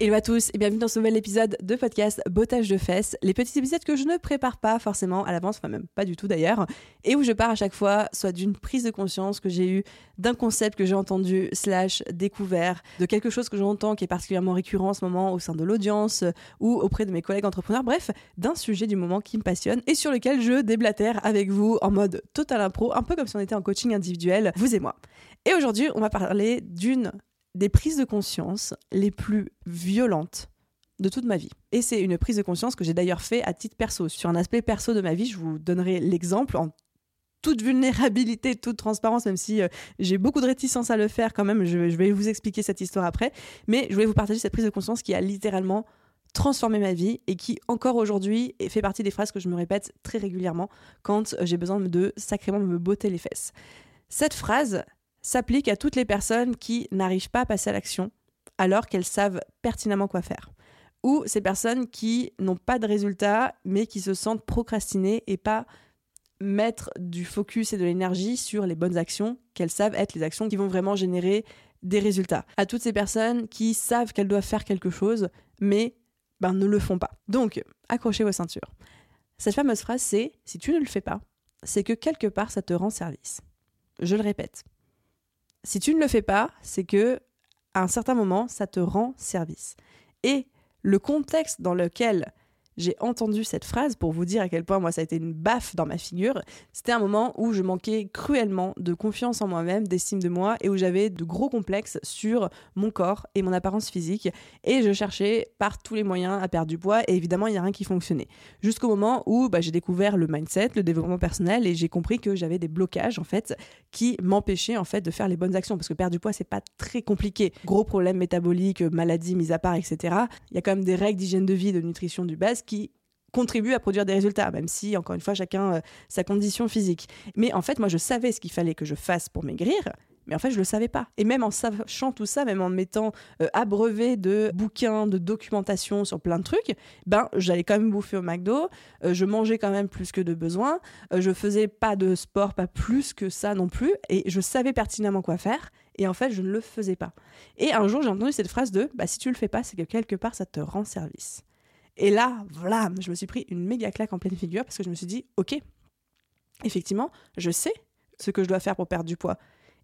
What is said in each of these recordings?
Hello à tous et bienvenue dans ce nouvel épisode de podcast Bottage de fesses, les petits épisodes que je ne prépare pas forcément à l'avance, enfin même pas du tout d'ailleurs, et où je pars à chaque fois soit d'une prise de conscience que j'ai eue, d'un concept que j'ai entendu, slash découvert, de quelque chose que j'entends qui est particulièrement récurrent en ce moment au sein de l'audience ou auprès de mes collègues entrepreneurs, bref, d'un sujet du moment qui me passionne et sur lequel je déblatère avec vous en mode total impro, un peu comme si on était en coaching individuel, vous et moi. Et aujourd'hui, on va parler d'une des prises de conscience les plus violentes de toute ma vie. Et c'est une prise de conscience que j'ai d'ailleurs fait à titre perso. Sur un aspect perso de ma vie, je vous donnerai l'exemple en toute vulnérabilité, toute transparence, même si euh, j'ai beaucoup de réticence à le faire quand même, je, vais vous expliquer cette histoire après. Mais je voulais vous partager cette prise de conscience qui a littéralement transformé ma vie et qui encore aujourd'hui fait partie des phrases que je me répète très régulièrement quand j'ai besoin de sacrément me botter les fesses. Cette phrase, s'applique à toutes les personnes qui n'arrivent pas à passer à l'action alors qu'elles savent pertinemment quoi faire. Ou ces personnes qui n'ont pas de résultats mais qui se sentent procrastiner et pas mettre du focus et de l'énergie sur les bonnes actions qu'elles savent être les actions qui vont vraiment générer des résultats. À toutes ces personnes qui savent qu'elles doivent faire quelque chose mais ben, ne le font pas. Donc, accrochez vos ceintures. Cette fameuse phrase, c'est si tu ne le fais pas, c'est que quelque part ça te rend service. Je le répète, si tu ne le fais pas, c'est que à un certain moment, ça te rend service. Et le contexte dans lequel j'ai entendu cette phrase pour vous dire à quel point moi ça a été une baffe dans ma figure. C'était un moment où je manquais cruellement de confiance en moi-même, d'estime de moi et où j'avais de gros complexes sur mon corps et mon apparence physique et je cherchais par tous les moyens à perdre du poids et évidemment il n'y a rien qui fonctionnait. Jusqu'au moment où bah, j'ai découvert le mindset, le développement personnel et j'ai compris que j'avais des blocages en fait qui m'empêchaient en fait de faire les bonnes actions parce que perdre du poids c'est pas très compliqué. Gros problèmes métaboliques, maladies mis à part, etc. Il y a quand même des règles d'hygiène de vie, de nutrition du base qui contribue à produire des résultats, même si, encore une fois, chacun euh, sa condition physique. Mais en fait, moi, je savais ce qu'il fallait que je fasse pour maigrir, mais en fait, je ne le savais pas. Et même en sachant tout ça, même en m'étant euh, abreuvé de bouquins, de documentation sur plein de trucs, ben, j'allais quand même bouffer au McDo, euh, je mangeais quand même plus que de besoin, je faisais pas de sport, pas plus que ça non plus, et je savais pertinemment quoi faire, et en fait, je ne le faisais pas. Et un jour, j'ai entendu cette phrase de bah, si tu le fais pas, c'est que quelque part, ça te rend service. Et là, voilà, je me suis pris une méga claque en pleine figure parce que je me suis dit, ok, effectivement, je sais ce que je dois faire pour perdre du poids.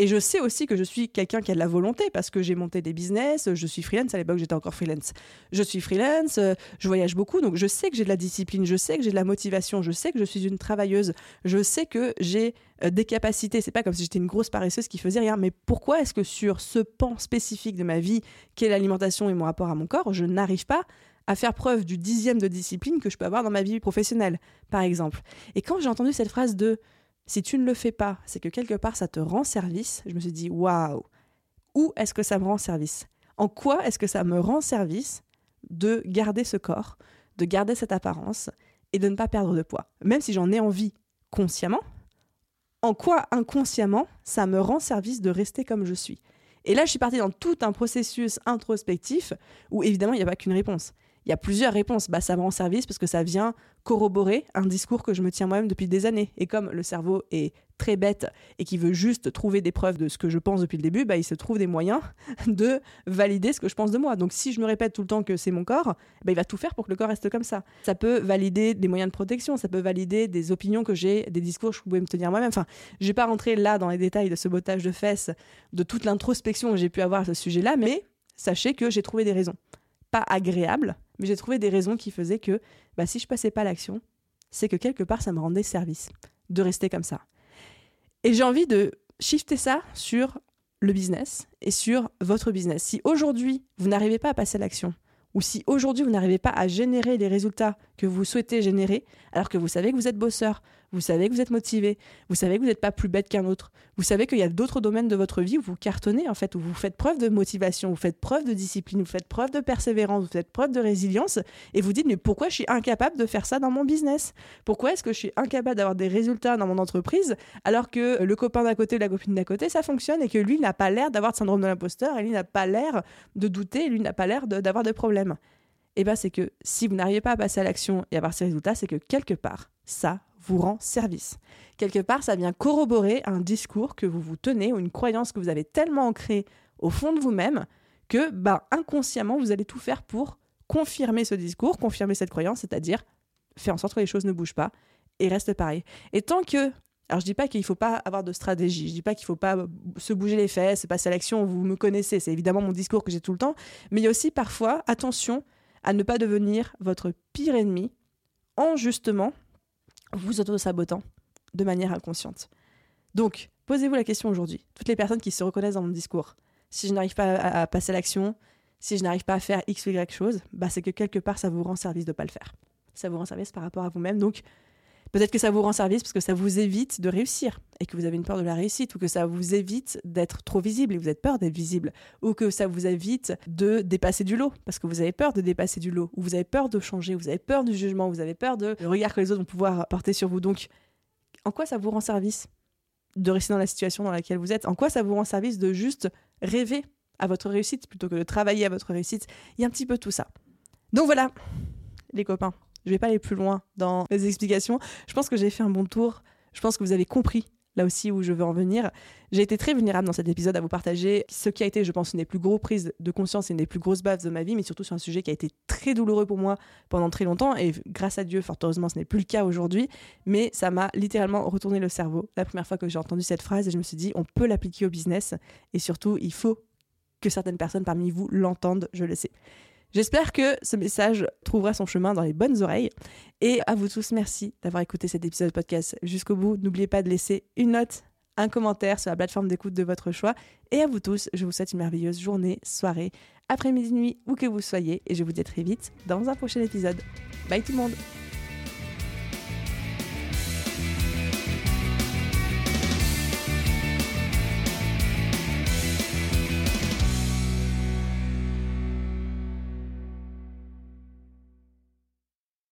Et je sais aussi que je suis quelqu'un qui a de la volonté parce que j'ai monté des business, je suis freelance, à l'époque j'étais encore freelance. Je suis freelance, je voyage beaucoup, donc je sais que j'ai de la discipline, je sais que j'ai de la motivation, je sais que je suis une travailleuse, je sais que j'ai euh, des capacités. C'est pas comme si j'étais une grosse paresseuse qui faisait rien, mais pourquoi est-ce que sur ce pan spécifique de ma vie, qui est l'alimentation et mon rapport à mon corps, je n'arrive pas à faire preuve du dixième de discipline que je peux avoir dans ma vie professionnelle, par exemple. Et quand j'ai entendu cette phrase de si tu ne le fais pas, c'est que quelque part ça te rend service, je me suis dit waouh, où est-ce que ça me rend service? En quoi est-ce que ça me rend service de garder ce corps, de garder cette apparence et de ne pas perdre de poids? Même si j'en ai envie consciemment, en quoi inconsciemment ça me rend service de rester comme je suis? Et là, je suis partie dans tout un processus introspectif où évidemment il n'y a pas qu'une réponse il y a plusieurs réponses. Bah, ça me rend service parce que ça vient corroborer un discours que je me tiens moi-même depuis des années. Et comme le cerveau est très bête et qui veut juste trouver des preuves de ce que je pense depuis le début, bah, il se trouve des moyens de valider ce que je pense de moi. Donc si je me répète tout le temps que c'est mon corps, bah, il va tout faire pour que le corps reste comme ça. Ça peut valider des moyens de protection, ça peut valider des opinions que j'ai, des discours que je pouvais me tenir moi-même. Enfin, je vais pas rentrer là dans les détails de ce bottage de fesses, de toute l'introspection que j'ai pu avoir à ce sujet-là, mais sachez que j'ai trouvé des raisons. Pas agréables, mais j'ai trouvé des raisons qui faisaient que bah, si je passais pas l'action, c'est que quelque part ça me rendait service de rester comme ça. Et j'ai envie de shifter ça sur le business et sur votre business. Si aujourd'hui vous n'arrivez pas à passer l'action, ou si aujourd'hui vous n'arrivez pas à générer les résultats que vous souhaitez générer, alors que vous savez que vous êtes bosseur, vous savez que vous êtes motivé, vous savez que vous n'êtes pas plus bête qu'un autre, vous savez qu'il y a d'autres domaines de votre vie où vous cartonnez en fait, où vous faites preuve de motivation, vous faites preuve de discipline, vous faites preuve de persévérance, vous faites preuve de résilience, et vous dites mais pourquoi je suis incapable de faire ça dans mon business? Pourquoi est-ce que je suis incapable d'avoir des résultats dans mon entreprise alors que le copain d'à côté, la copine d'à côté, ça fonctionne et que lui n'a pas l'air d'avoir de syndrome de l'imposteur, et lui n'a pas l'air de douter, et lui n'a pas l'air d'avoir des problèmes? Eh ben, c'est que si vous n'arrivez pas à passer à l'action et à avoir ces résultats, c'est que quelque part, ça vous rend service. Quelque part, ça vient corroborer un discours que vous vous tenez ou une croyance que vous avez tellement ancrée au fond de vous-même que ben, inconsciemment, vous allez tout faire pour confirmer ce discours, confirmer cette croyance, c'est-à-dire faire en sorte que les choses ne bougent pas et restent pareilles. Et tant que alors je dis pas qu'il faut pas avoir de stratégie, je dis pas qu'il faut pas se bouger les fesses, passer à l'action, vous me connaissez, c'est évidemment mon discours que j'ai tout le temps, mais il y a aussi parfois attention à ne pas devenir votre pire ennemi en justement vous auto-sabotant de manière inconsciente. Donc, posez-vous la question aujourd'hui, toutes les personnes qui se reconnaissent dans mon discours. Si je n'arrive pas à, passer l'action, si je n'arrive pas à faire X ou Y chose, bah c'est que quelque part ça vous rend service de ne pas le faire. Ça vous rend service par rapport à vous-même. Donc, Peut-être que ça vous rend service parce que ça vous évite de réussir et que vous avez une peur de la réussite ou que ça vous évite d'être trop visible et vous avez peur d'être visible ou que ça vous évite de dépasser du lot parce que vous avez peur de dépasser du lot ou vous avez peur de changer, vous avez peur du jugement, vous avez peur de le regard que les autres vont pouvoir porter sur vous. Donc, en quoi ça vous rend service de rester dans la situation dans laquelle vous êtes? En quoi ça vous rend service de juste rêver à votre réussite plutôt que de travailler à votre réussite? Il y a un petit peu tout ça. Donc voilà, les copains. Je vais pas aller plus loin dans les explications. Je pense que j'ai fait un bon tour. Je pense que vous avez compris là aussi où je veux en venir. J'ai été très vulnérable dans cet épisode à vous partager ce qui a été, je pense, une des plus grosses prises de conscience et une des plus grosses baves de ma vie, mais surtout sur un sujet qui a été très douloureux pour moi pendant très longtemps. Et grâce à Dieu, fort heureusement, ce n'est plus le cas aujourd'hui. Mais ça m'a littéralement retourné le cerveau la première fois que j'ai entendu cette phrase et je me suis dit, on peut l'appliquer au business. Et surtout, il faut que certaines personnes parmi vous l'entendent, je le sais. J'espère que ce message trouvera son chemin dans les bonnes oreilles. Et à vous tous, merci d'avoir écouté cet épisode podcast jusqu'au bout. N'oubliez pas de laisser une note, un commentaire sur la plateforme d'écoute de votre choix. Et à vous tous, je vous souhaite une merveilleuse journée, soirée, après-midi, nuit, où que vous soyez. Et je vous dis à très vite dans un prochain épisode. Bye tout le monde